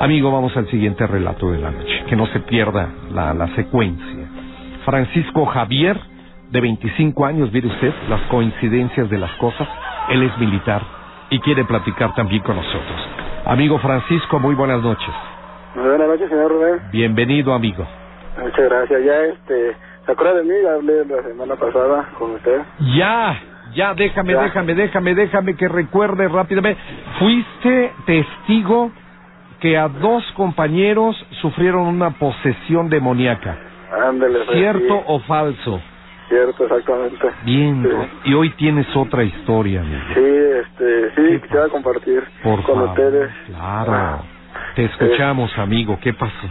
Amigo, vamos al siguiente relato de la noche, que no se pierda la, la secuencia. Francisco Javier, de 25 años, mire usted las coincidencias de las cosas, él es militar y quiere platicar también con nosotros. Amigo Francisco, muy buenas noches. Muy buenas noches, señor Rubén. Bienvenido, amigo. Muchas gracias. Ya, este, ¿se acuerda de mí? Ya hablé la semana pasada con usted. Ya, ya, déjame, Ya. déjame, déjame, déjame que recuerde rápidamente. Fuiste testigo que a dos compañeros sufrieron una posesión demoníaca. Ándele. pues, ¿Cierto sí. o falso? Cierto, exactamente. Bien, Sí. y hoy tienes otra historia, amigo. Sí, este, sí, quisiera compartir Por con favor, ustedes. Claro. Te escuchamos, amigo. ¿Qué pasó?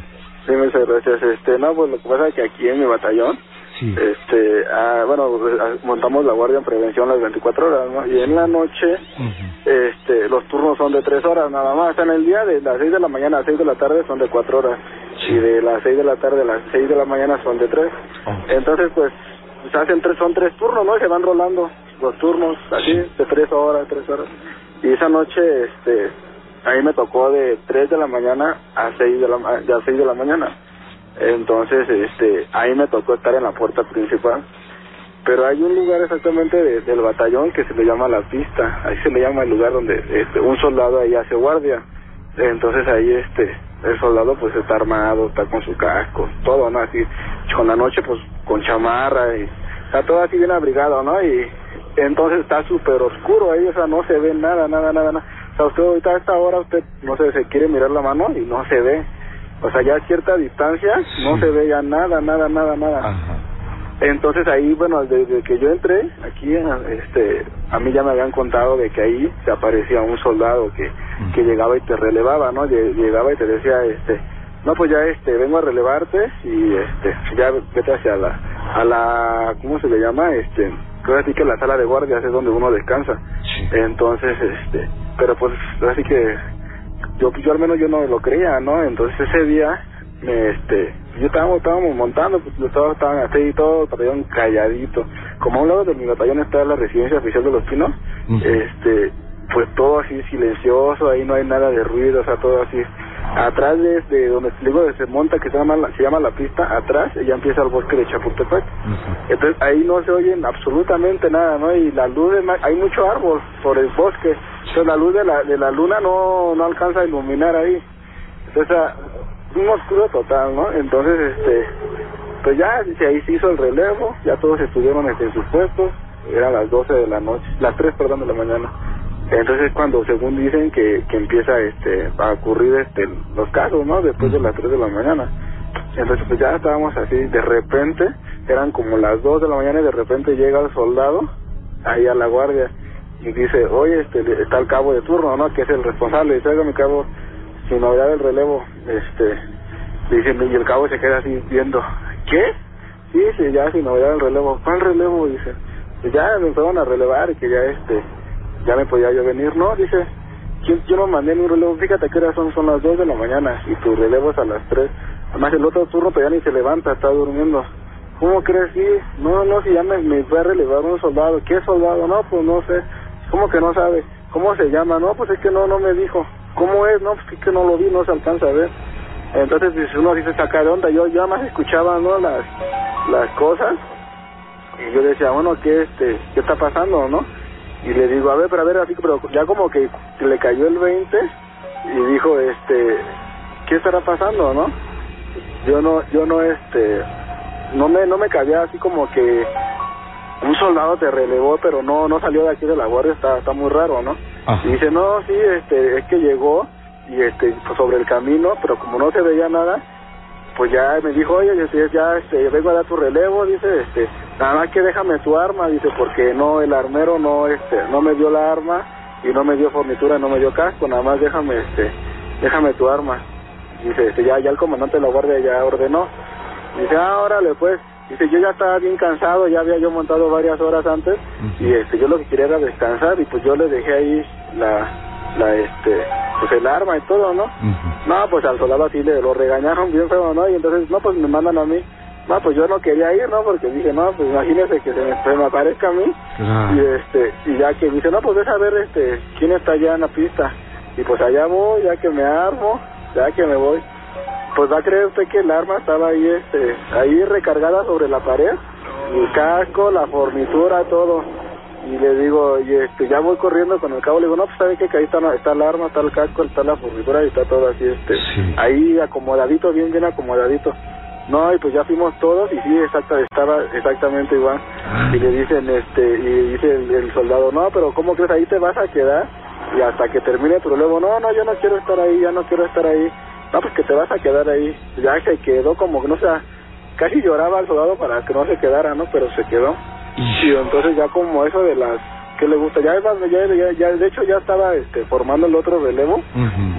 Sí, muchas gracias. Este, no, pues lo que pasa es que aquí en mi batallón, Sí. este, ah, bueno, ah, montamos la guardia en prevención las 24 horas, ¿no? Y en la noche, Ujú. este, los turnos son de 3 horas nada más. En el día de las 6 de la mañana a 6 de la tarde son de 4 horas. Sí. Y de las 6 de la tarde a las 6 de la mañana son de 3. Oh. Entonces, pues, se hacen tres, son tres turnos, ¿no? Y se van rolando los turnos, así, de tres horas, tres horas. Y esa noche, este, a mí me tocó de tres de la mañana a seis de la, a seis de la mañana. Entonces, este, ahí me tocó estar en la puerta principal. Pero hay un lugar exactamente de- del batallón que se le llama la pista. Ahí se le llama el lugar donde este, un soldado ahí hace guardia. Entonces ahí este el soldado pues está armado, está con su casco, todo, ¿no? Así, con la noche pues con chamarra y está todo así bien abrigado, ¿no? Y entonces está súper oscuro ahí, o sea, no se ve nada, nada, nada, nada. O sea, usted ahorita a esta hora usted, no sé, se quiere mirar la mano y no se ve. O sea, ya a cierta distancia no se ve ya nada, nada, nada, nada. Ajá. Entonces ahí, bueno, desde que yo entré aquí, este, a mí ya me habían contado de que ahí se aparecía un soldado que, que llegaba y te relevaba, ¿no? Lle- Llegaba y te decía, este, no, pues ya, este, vengo a relevarte y, este, ya vete hacia la, a la, ¿cómo se le llama? Este, creo así que la sala de guardias es donde uno descansa. Sí. Entonces, este, pero pues, así que yo, yo al menos yo no lo creía, ¿no? Entonces ese día, me, este, yo estábamos, estábamos montando, pues los todos estaban así y todo, el batallón calladito. Como a un lado de mi batallón está la residencia oficial de los pinos, este, pues todo así silencioso, ahí no hay nada de ruido, o sea, todo así. Atrás de, de donde digo, de se monta, que se llama, la- se llama la pista, atrás ya empieza el bosque de Chapultepec. Entonces ahí no se oyen absolutamente nada, ¿no? Y la luz, de hay mucho árbol por el bosque, entonces la luz de la, de la luna no, no alcanza a iluminar ahí. Entonces, ah, un oscuro total, ¿no? Entonces, este, pues ya, ahí se hizo el relevo, ya todos estuvieron en sus puestos, eran las 12 de la noche, las 3, perdón, de la mañana. Entonces es cuando, según dicen, que, que empieza este, a ocurrir este, los casos, ¿no? Después de las 3 de la mañana. Entonces pues ya estábamos así, de repente, eran como las 2 de la mañana y de repente llega el soldado ahí a la guardia y dice, oye, este, está el cabo de turno, ¿no? Que es el responsable, dice, oiga, mi cabo, sin novedad del relevo, este, dice, y el cabo se queda así viendo, ¿qué? Sí, sí, ya sin novedad del relevo, ¿cuál relevo? Dice, "Pues ya me fueron a relevar y que ya este, ya me podía yo venir, no, dice, yo, yo no mandé mi relevo, fíjate que ahora son, son las 2 de la mañana y tu relevo es a las 3, además el otro turno todavía ni se levanta, está durmiendo, ¿cómo crees? Sí, no, no, si ya me, me fue a relevar un soldado, ¿qué soldado? No, pues no sé, ¿cómo que no sabe? ¿Cómo se llama? No, pues es que no, no me dijo, ¿cómo es? No, pues es que no lo vi, no se alcanza a ver. Entonces pues, uno dice saca de onda, yo ya más escuchaba ¿no? las, las cosas y yo decía, bueno, ¿qué, este, ¿qué está pasando, no? Y le digo, a ver, pero a ver, así, pero ya como que le cayó el 20 y dijo, este, ¿qué estará pasando, no? Yo no, yo no, este, no me, no me cabía así como que un soldado te relevó, pero no, no salió de aquí de la guardia, está, está muy raro, ¿no? Ajá. Y dice, no, sí, este, es que llegó y este, pues, sobre el camino, pero como no se veía nada, pues ya me dijo, oye, este, ya este, vengo a dar tu relevo, dice, este, nada más que déjame tu arma, dice, porque no, el armero no, este, no me dio la arma y no me dio fornitura, no me dio casco, nada más déjame, este, déjame tu arma. Dice, este, ya, ya el comandante de la guardia ya ordenó. Dice, ah, órale, pues. Dice, yo ya estaba bien cansado, ya había yo montado varias horas antes y este, yo lo que quería era descansar y pues yo le dejé ahí la, la, este, pues el arma y todo, ¿no? Ujú. No, pues al soldado así le lo regañaron bien feo, ¿no? Y entonces, no, pues me mandan a mí. No, pues yo no quería ir, ¿no? Porque dije, no, pues imagínese que se me, aparezca a mí. Claro. Y este, y ya que me dice, no, pues deja ver, este, quién está allá en la pista. Y pues allá voy, ya que me armo, ya que me voy. Pues va a creer usted que el arma estaba ahí, este, ahí recargada sobre la pared, el casco, la fornitura, todo. Y le digo, y este, ya voy corriendo con el cabo, le digo, no, pues sabe que ahí está, está el arma, está el casco, está la fornitura y está todo así, este, ahí acomodadito, bien, bien acomodadito. No, y pues ya fuimos todos y sí, exacta, estaba exactamente igual. Y le dicen, este, y dice el, soldado, no, pero ¿cómo crees? Ahí te vas a quedar y hasta que termine tu luego, no, no, yo no quiero estar ahí, ya no quiero estar ahí. No, pues que te vas a quedar ahí. Ya se quedó como no sé, casi lloraba el soldado para que no se quedara, ¿no? Pero se quedó. Y entonces ya como eso de las que le gusta, ya, ya, ya, de hecho ya estaba este, formando el otro relevo,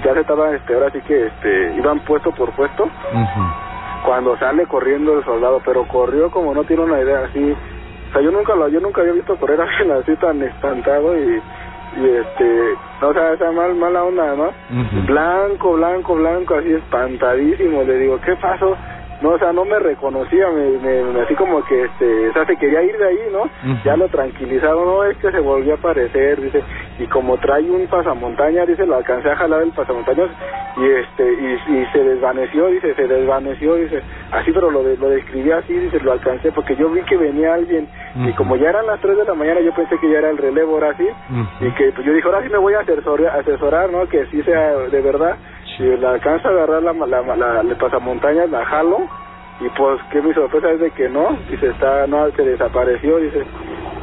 ya se estaba, este, ahora sí que este, iban puesto por puesto cuando sale corriendo el soldado, pero corrió como no tiene una idea así. O sea, yo nunca lo, yo nunca había visto correr a alguien así tan espantado y, y este, no, o sea, esa mal, mala onda, ¿no? Blanco, blanco, blanco, así espantadísimo. Le digo, ¿qué pasó? no, o sea, no me reconocía, me, me, así como que, este, o sea, se quería ir de ahí, ¿no? Ya lo tranquilizaron, no, es que se volvió a aparecer, dice, y como trae un pasamontaña, dice, lo alcancé a jalar el pasamontañas y este, y, y se desvaneció, dice, se desvaneció, dice, así, pero lo, lo describí así, dice, lo alcancé, porque yo vi que venía alguien, y como ya eran las 3 de la mañana, yo pensé que ya era el relevo, ahora sí, y que pues, yo dije, ahora sí me voy a asesorar, asesorar, ¿no? Que sí sea de verdad, si la alcanza a agarrar la, la, la, la pasamontañas, la jalo, y pues que mi sorpresa es de que no, dice, está, no, se desapareció, dice,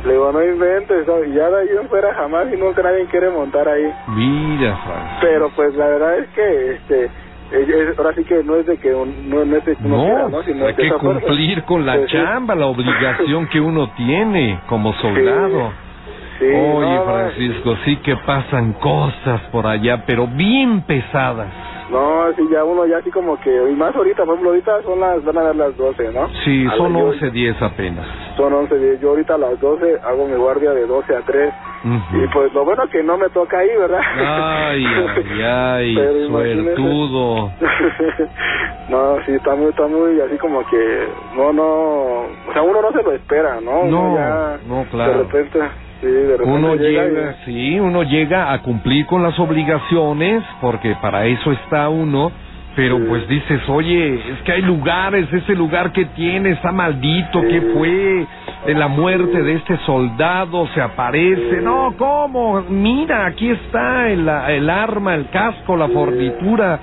le digo, no inventes, y ya de ahí fuera jamás y nunca nadie quiere montar ahí. Mira, Pero pues la verdad es que, este, ahora sí que no es de que no, no es de que no, ¿no? Sino hay que cumplir con la chamba, la obligación que uno tiene como soldado. Oye, Francisco, sí que pasan cosas por allá, pero bien pesadas. No, sí, ya uno ya así como que, y más ahorita, por ejemplo, ahorita son las, van a dar las 12, ¿no? Sí, son 11, 10 apenas. Son 11, 10. Yo ahorita a las 12 hago mi guardia de 12 a 3. Y pues lo bueno que no me toca ahí, ¿verdad? Ay, ay, ay, suertudo. no, sí, está muy, está muy así como que, no, no, o sea, uno no se lo espera, ¿no? No, ya, no, claro. De repente uno llega, sí, uno llega a cumplir con las obligaciones, porque para eso está uno, pero pues dices, oye, es que hay lugares, ese lugar que tiene está maldito, ¿qué fue? De la muerte de este soldado se aparece, no, ¿cómo? Mira, aquí está el, el arma, el casco, la fornitura,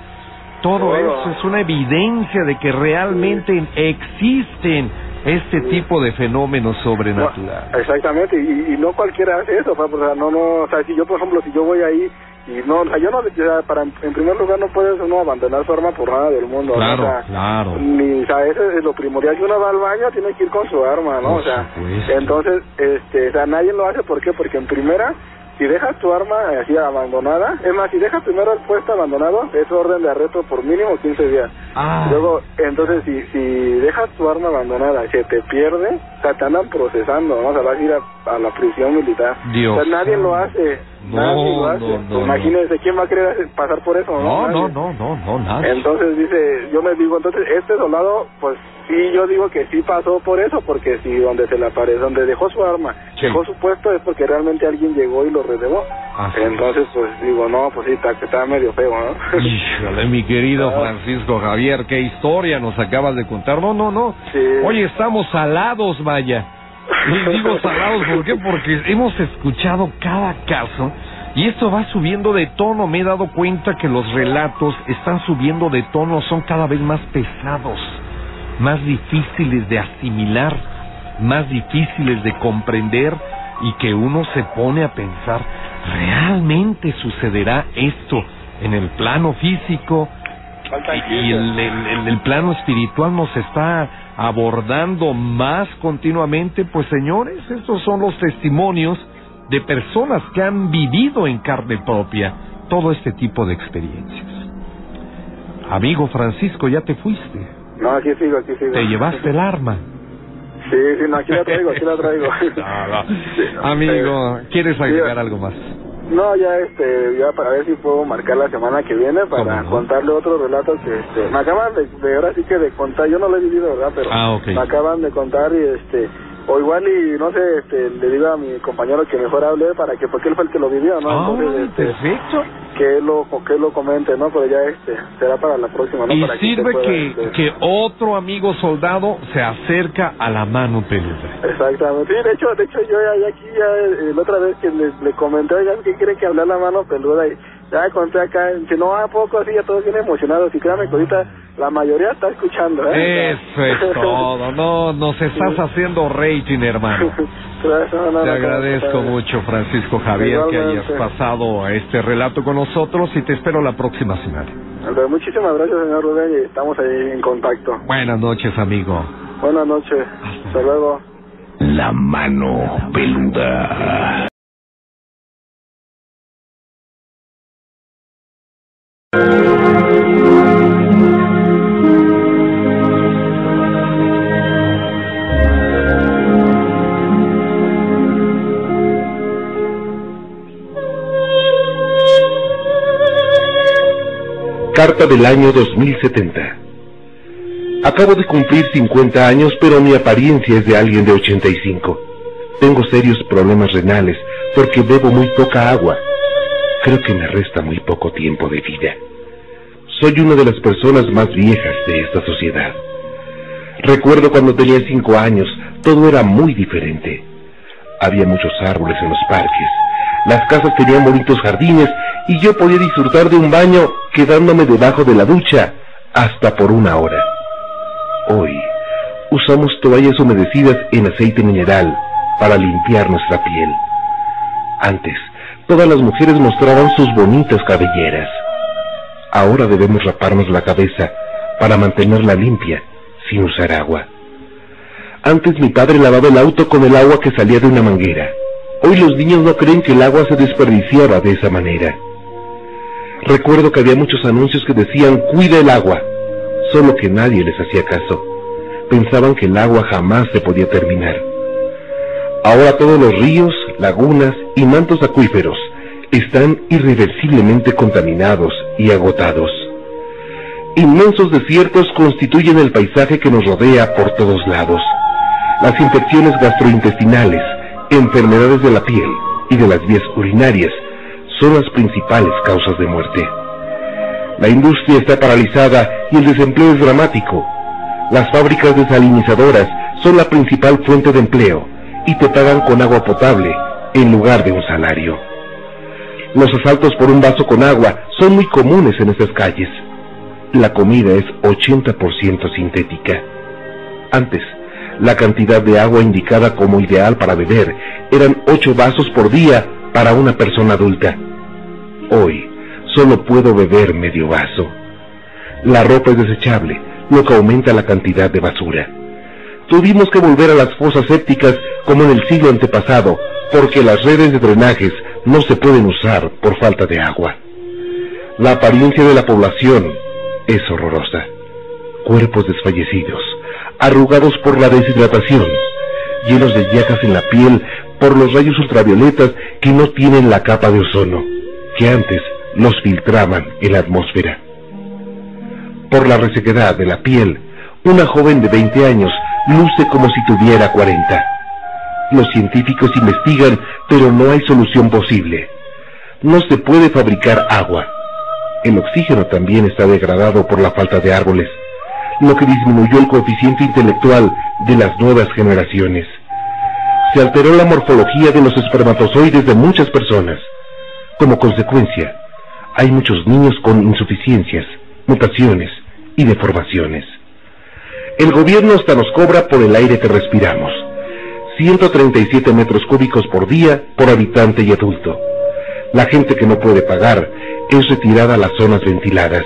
todo eso es una evidencia de que realmente existen este tipo de fenómenos sobrenaturales. exactamente, y, no cualquiera hace eso, o sea, no, no, o sea, si yo, por ejemplo, si yo voy ahí y no, o sea, yo no, para, en primer lugar no puedes uno abandonar su arma por nada del mundo, claro, o sea, claro. Ni, o sea, ese es lo primordial, si uno va al baño tiene que ir con su arma, ¿no? o sea, entonces, este, o sea, nadie lo hace, ¿por qué? Porque en primera, si dejas tu arma así abandonada, es más, si dejas primero el puesto abandonado, es orden de arresto por mínimo 15 días. Ah. Luego, entonces, si, si dejas tu arma abandonada se te pierde, o sea, te andan procesando, vamos a vas a ir a, la prisión militar. Dios. O sea, nadie lo hace. No, nadie lo hace. No, Imagínense, ¿quién va a querer pasar por eso? No, no, no, no, no, nada. Entonces dice, yo me digo, entonces, este soldado, pues Sí, yo digo que sí pasó por eso, porque si donde se le aparece, donde dejó su arma, dejó su puesto es porque realmente alguien llegó y lo relevó. Entonces, pues digo, no, pues sí, está, está medio feo, ¿no? Híjole, mi querido ah. Francisco Javier, qué historia nos acabas de contar. No, no, no. Sí. Oye, estamos salados, vaya. Y digo salados, ¿por qué? Porque hemos escuchado cada caso y esto va subiendo de tono. Me he dado cuenta que los relatos están subiendo de tono, son cada vez más pesados más difíciles de asimilar, más difíciles de comprender y que uno se pone a pensar, ¿realmente sucederá esto en el plano físico? Y el, el, el, plano espiritual nos está abordando más continuamente, pues señores, estos son los testimonios de personas que han vivido en carne propia todo este tipo de experiencias. Amigo Francisco, ya te fuiste. No, aquí sigo, aquí sigo. ¿Te llevaste el arma? Sí, sí, no, aquí la traigo, aquí la traigo. Amigo, ¿quieres agregar algo más? No, ya este, ya para ver si puedo marcar la semana que viene para contarle otro relato que este, me acaban de, de, ahora sí que de contar, yo no lo he vivido, ¿verdad? Pero ah, me acaban de contar y este, o igual y no sé, este, le digo a mi compañero que mejor hable para que, porque él fue el que lo vivió, ¿no? Entonces, este, perfecto. que él lo, que él lo comente, ¿no? Pero ya este, será para la próxima, ¿no? Y para sirve pueda, que, este, que otro amigo soldado se acerca a la mano peluda. Exactamente. Sí, de hecho, de hecho yo ya, ya aquí ya eh, la otra vez que le, le comenté, oigan, ¿qué quiere que hable la mano peluda? Y ya conté acá, que no, ¿a poco así? Ya todos bien emocionados. Y créame que ahorita la mayoría está escuchando, ¿eh? Eso es todo. No, nos estás haciendo rating, hermano. Gracias, no, no, Te agradezco no, mucho, Francisco Javier, que hayas pasado este relato con nosotros y te espero la próxima semana. Muchísimas gracias, señor Rubén, y estamos ahí en contacto. Buenas noches, amigo. Buenas noches. Hasta luego. La mano peluda. Carta del año 2070. Acabo de cumplir 50 años, pero mi apariencia es de alguien de 85. Tengo serios problemas renales porque bebo muy poca agua. Creo que me resta muy poco tiempo de vida. Soy una de las personas más viejas de esta sociedad. Recuerdo cuando tenía 5 años, todo era muy diferente. Había muchos árboles en los parques. Las casas tenían bonitos jardines y yo podía disfrutar de un baño quedándome debajo de la ducha hasta por una hora. Hoy usamos toallas humedecidas en aceite mineral para limpiar nuestra piel. Antes, todas las mujeres mostraban sus bonitas cabelleras. Ahora debemos raparnos la cabeza para mantenerla limpia sin usar agua. Antes mi padre lavaba el auto con el agua que salía de una manguera. Hoy los niños no creen que el agua se desperdiciaba de esa manera. Recuerdo que había muchos anuncios que decían cuida el agua, solo que nadie les hacía caso. Pensaban que el agua jamás se podía terminar. Ahora todos los ríos, lagunas y mantos acuíferos están irreversiblemente contaminados y agotados. Inmensos desiertos constituyen el paisaje que nos rodea por todos lados. Las infecciones gastrointestinales, enfermedades de la piel y de las vías urinarias son las principales causas de muerte. La industria está paralizada y el desempleo es dramático. Las fábricas desalinizadoras son la principal fuente de empleo y te pagan con agua potable en lugar de un salario. Los asaltos por un vaso con agua son muy comunes en estas calles. La comida es 80% sintética. Antes, la cantidad de agua indicada como ideal para beber eran 8 vasos por día para una persona adulta. Hoy, solo puedo beber medio vaso. La ropa es desechable, lo que aumenta la cantidad de basura. Tuvimos que volver a las fosas sépticas como en el siglo antepasado, porque las redes de drenajes no se pueden usar por falta de agua. La apariencia de la población es horrorosa. Cuerpos desfallecidos, arrugados por la deshidratación, llenos de llagas en la piel por los rayos ultravioletas que no tienen la capa de ozono, que antes los filtraban en la atmósfera. Por la resequedad de la piel, una joven de 20 años luce como si tuviera 40. Los científicos investigan, pero no hay solución posible. No se puede fabricar agua. El oxígeno también está degradado por la falta de árboles, lo que disminuyó el coeficiente intelectual de las nuevas generaciones. Se alteró la morfología de los espermatozoides de muchas personas. Como consecuencia, hay muchos niños con insuficiencias, mutaciones y deformaciones. El gobierno hasta nos cobra por el aire que respiramos. 137 metros cúbicos por día por habitante y adulto. La gente que no puede pagar es retirada a las zonas ventiladas,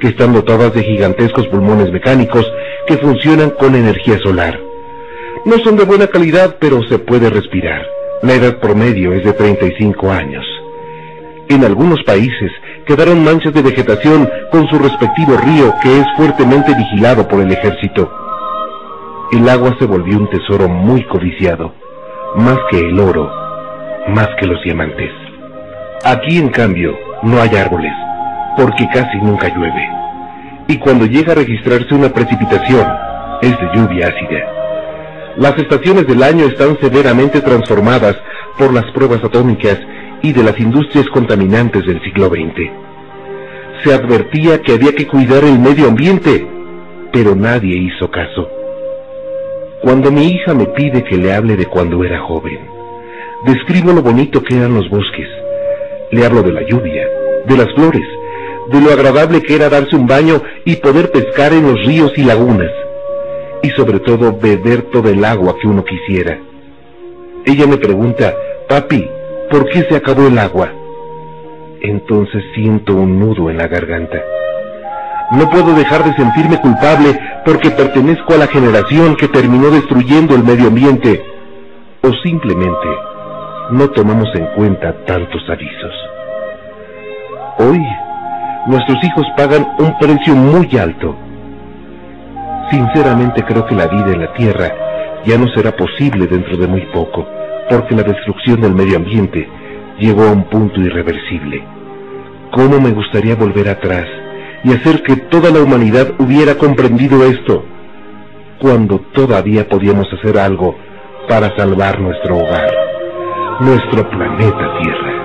que están dotadas de gigantescos pulmones mecánicos que funcionan con energía solar. No son de buena calidad, pero se puede respirar. La edad promedio es de 35 años. En algunos países quedaron manchas de vegetación con su respectivo río que es fuertemente vigilado por el ejército. El agua se volvió un tesoro muy codiciado, más que el oro, más que los diamantes. Aquí, en cambio, no hay árboles, porque casi nunca llueve. Y cuando llega a registrarse una precipitación, es de lluvia ácida. Las estaciones del año están severamente transformadas por las pruebas atómicas y de las industrias contaminantes del siglo XX. Se advertía que había que cuidar el medio ambiente, pero nadie hizo caso. Cuando mi hija me pide que le hable de cuando era joven, describo lo bonito que eran los bosques. Le hablo de la lluvia, de las flores, de lo agradable que era darse un baño y poder pescar en los ríos y lagunas, y sobre todo beber todo el agua que uno quisiera. Ella me pregunta, papi, ¿por qué se acabó el agua? Entonces siento un nudo en la garganta. No puedo dejar de sentirme culpable porque pertenezco a la generación que terminó destruyendo el medio ambiente, o simplemente no tomamos en cuenta tantos avisos. Nuestros hijos pagan un precio muy alto. Sinceramente creo que la vida en la Tierra ya no será posible dentro de muy poco, porque la destrucción del medio ambiente llegó a un punto irreversible. ¿Cómo me gustaría volver atrás y hacer que toda la humanidad hubiera comprendido esto, cuando todavía podíamos hacer algo para salvar nuestro hogar, nuestro planeta Tierra?